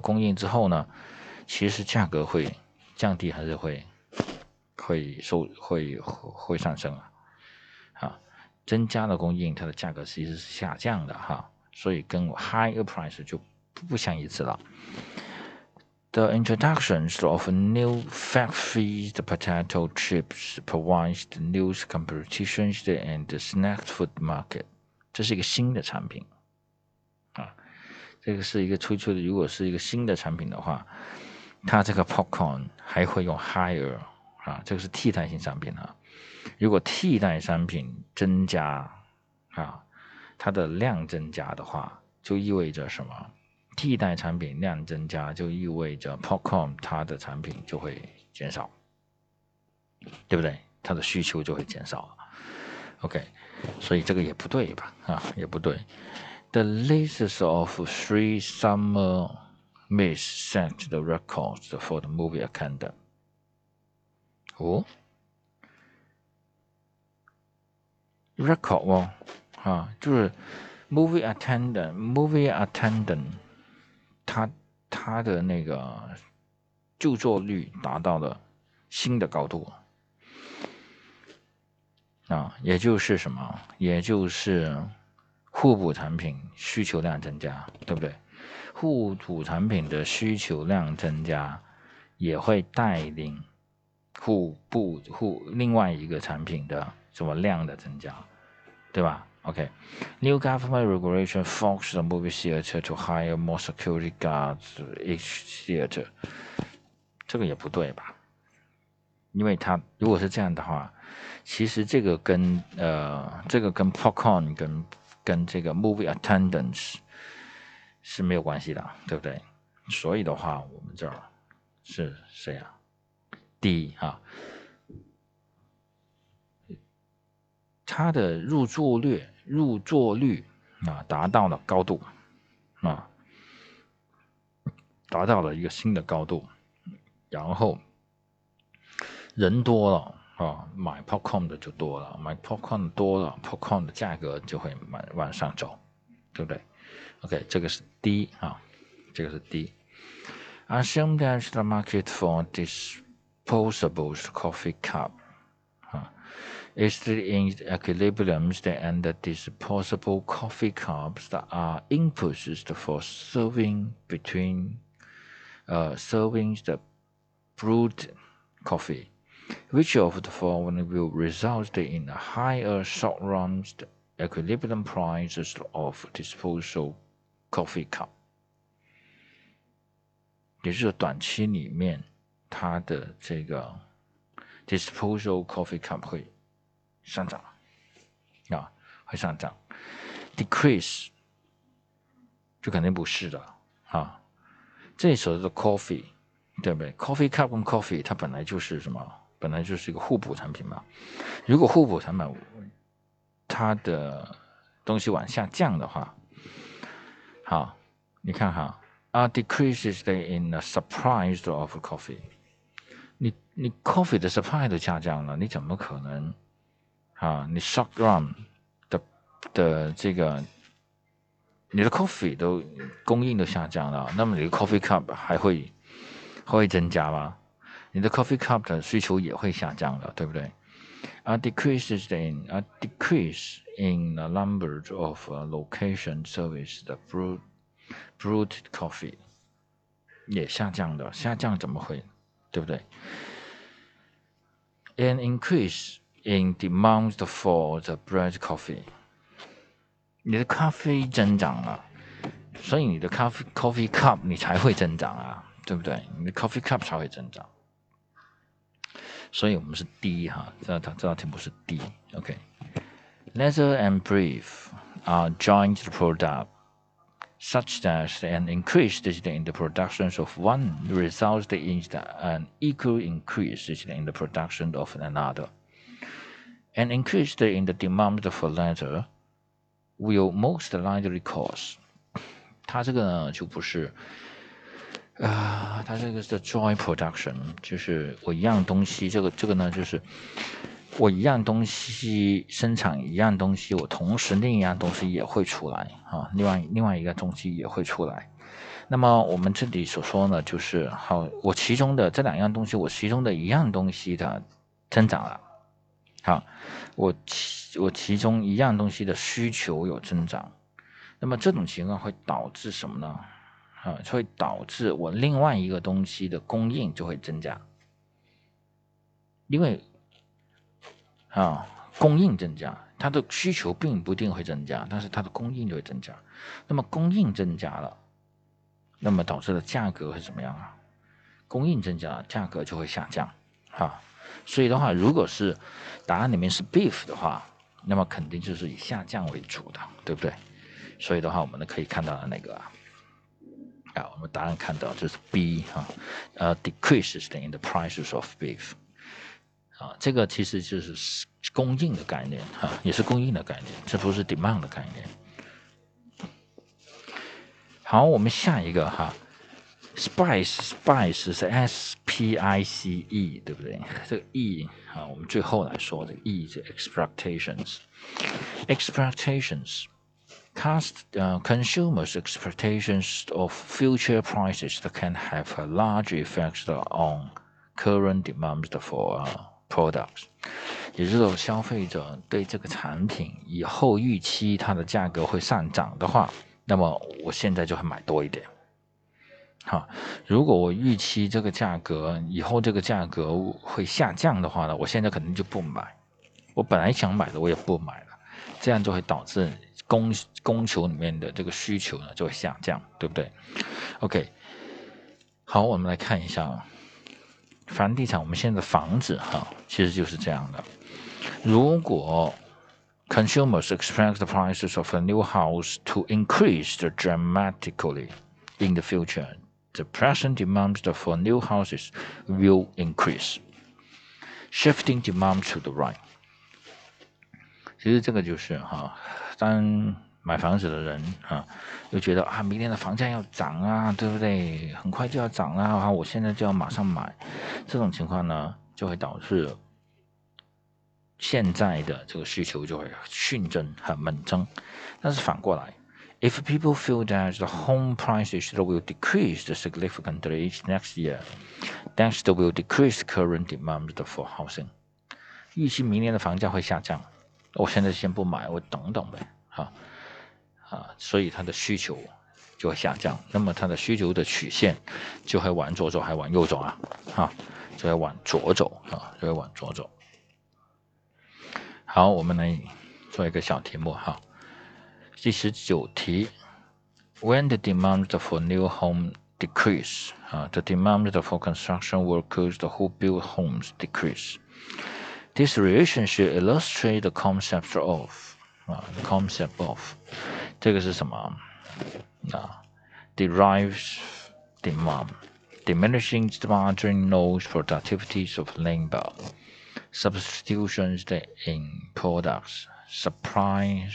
供应之后呢，其实价格会降低还是会会受会会上升啊？啊，增加了供应，它的价格其实是下降的哈，所以跟 higher price 就不相一致了。The introduction of new fat-free potato chips provides the new competition and snack food market。这是一个新的产品，这个是一个推出的。如果是一个新的产品的话，它这个 popcorn 还会用 higher 啊，这个是替代性商品啊。如果替代商品增加啊，它的量增加的话，就意味着什么？替代产品量增加，就意味着 Popcorn 它的产品就会减少，对不对？它的需求就会减少。OK，所以这个也不对吧？啊，也不对。The list of three summer miss set the records for the movie attendant。哦，record 哦，啊，就是 movie attendant，movie attendant。他他的那个就座率达到了新的高度啊，也就是什么？也就是互补产品需求量增加，对不对？互补产品的需求量增加，也会带领互补互另外一个产品的什么量的增加，对吧？OK，New government regulation forced the movie theater to hire more security guards each theater。这个也不对吧？因为它如果是这样的话，其实这个跟呃这个跟 popcorn 跟跟这个 movie attendance 是没有关系的，对不对？所以的话，我们这儿是谁啊？D 啊。它的入座率入座率啊达到了高度啊，达到了一个新的高度，然后人多了啊，买 popcorn 的就多了，买 popcorn 多了，popcorn 的价格就会往往上走，对不对？OK，这个是 D 啊，这个是 D。Assume that the market for disposable coffee cup 啊。is in equilibrium and the disposable coffee cups that are inputs for serving between uh, serving the brewed coffee. Which of the following will result in a higher short-run equilibrium prices of disposable coffee cup？也就是短期里面，它的这个 disposable coffee cup 会上涨啊，会上涨，decrease 就肯定不是的啊。这时候的 coffee 对不对？coffee cup 跟 coffee 它本来就是什么？ 本来就是一个互补产品嘛。如果互补产品它的东西往下降的话，好，你看哈，a decreases in the supply of coffee。你你 coffee 的 supply 都下降了，你怎么可能？啊，你 shock run 的的这个，你的 coffee 都供应都下降了，那么你的 coffee cup 还会会增加吗？你的 coffee cup 的需求也会下降了，对不对？A decreases in a decrease in the number of location service the brewed brewed coffee 也下降的，下降怎么会？对不对？An increase In demand for the bread coffee，你的咖啡增长了，所以你的咖啡 coffee cup 你才会增长啊，对不对？你的 coffee cup 才会增长， 所以我们是 D 哈，这道这道题目是 D。OK，leather and brief are joint product such that an increase in the production of one results in an equal increase in the production of another. An increase in the demand for leather will most likely cause，它这个呢就不是， 啊，它这个是 joint production，就是我一样东西，这个这个呢就是我一样东西生产一样东西，我同时另一样东西也会出来啊，另外另外一个东西也会出来，那么我们这里所说呢，就是好，我其中的这两样东西，我其中的一样东西的增长了，好，我其我其中一样东西的需求有增长，那么这种情况会导致什么呢？啊，会导致我另外一个东西的供应就会增加，因为啊，供应增加，它的需求并不一定会增加，但是它的供应就会增加。那么供应增加了，那么导致的价格会怎么样啊？供应增加，价格就会下降，哈。所以的话，如果是答案里面是 beef 的话，那么肯定就是以下降为主的，对不对？所以的话，我们呢可以看到那个啊。我们答案看到这是 B 哈，呃，decreases 等于 the prices of beef，啊，这个其实就是供应的概念哈，也是供应的概念，这不是 demand 的概念。好，我们下一个哈，spice，spice 是 S P I C E 对不对？这个 E 啊，我们最后来说这个 E 是 expectations，expectations。Cast consumers' expectations of future prices that can have a large effect on current demand for products。也就是说，消费者对这个产品以后预期它的价格会上涨的话，那么我现在就会买多一点。好，如果我预期这个价格以后这个价格会下降的话呢，我现在肯定就不买。我本来想买的，我也不买了，这样就会导致供供求里面的这个需求呢就会下降，对不对？OK，好，我们来看一下啊房地产，我们现在的房子哈，其实就是这样的。如果 consumers expect the prices of a new house to increase dramatically in the future, the present demand for new houses will increase, shifting demand to the right. 其实这个就是哈。当买房子的人啊，又觉得啊，明年的房价要涨啊，对不对？很快就要涨啊，我现在就要马上买。这种情况呢，就会导致现在的这个需求就会迅增、很猛增。但是反过来，if people feel that the home prices will decrease significantly next year, then it will decrease current demand for housing。预期明年的房价会下降。我现在先不买，我等等呗，哈，啊，所以它的需求就会下降，那么它的需求的曲线就会往左走，还往右走啊，哈，就会往左走啊，就会往左走。好，我们来做一个小题目哈，第十九题，When the demand for new home decrease，啊，the demand for construction workers who build homes decrease。This relationship illustrate the concept of 啊，the concept of 这个是什么啊？Derives demand, diminishing margin loss productivities of labor, substitutions in products, supply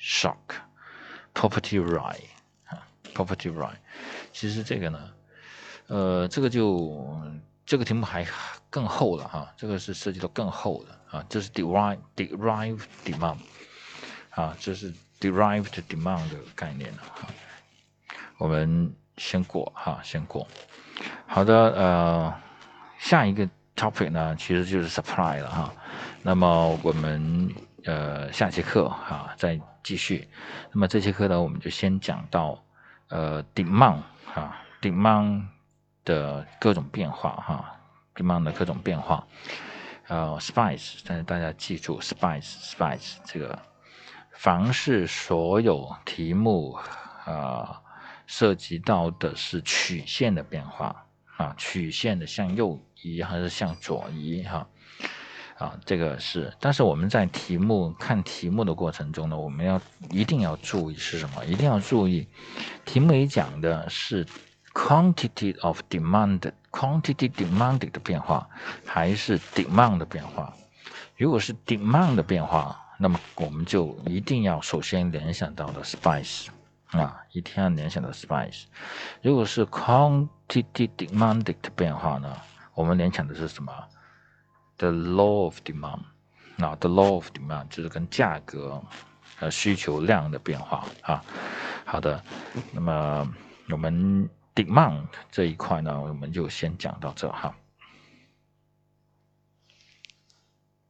shock, property right, property right。其实这个呢，呃，这个就这个题目还 更厚了哈，这个是涉及到更厚的啊，这是 derive derive demand 啊，这是 derived demand 的概念了哈。我们先过哈，先过。好的，呃，下一个 topic 呢，其实就是 supply 了哈。那么我们呃下节课哈再继续。那么这节课呢，我们就先讲到呃 demand 哈 demand。的各种变化哈，demand 各种变化，呃，spice，但是大家记住，spice，spice 这个，凡是所有题目啊涉及到的是曲线的变化啊，曲线的向右移还是向左移哈，啊，这个是，但是我们在题目看题目的过程中呢，我们要一定要注意是什么？一定要注意，题目里讲的是。Quantity of demand，quantity demanded 的变化，还是 demand 的变化？如果是 demand 的变化，那么我们就一定要首先联想到的 spice 啊，一定要联想到 spice。如果是 quantity demanded 的变化呢，我们联想的是什么？The law of demand，啊，the law of demand 就是跟价格和需求量的变化啊。好的，那么。我们 demand 这一块呢，我们就先讲到这哈。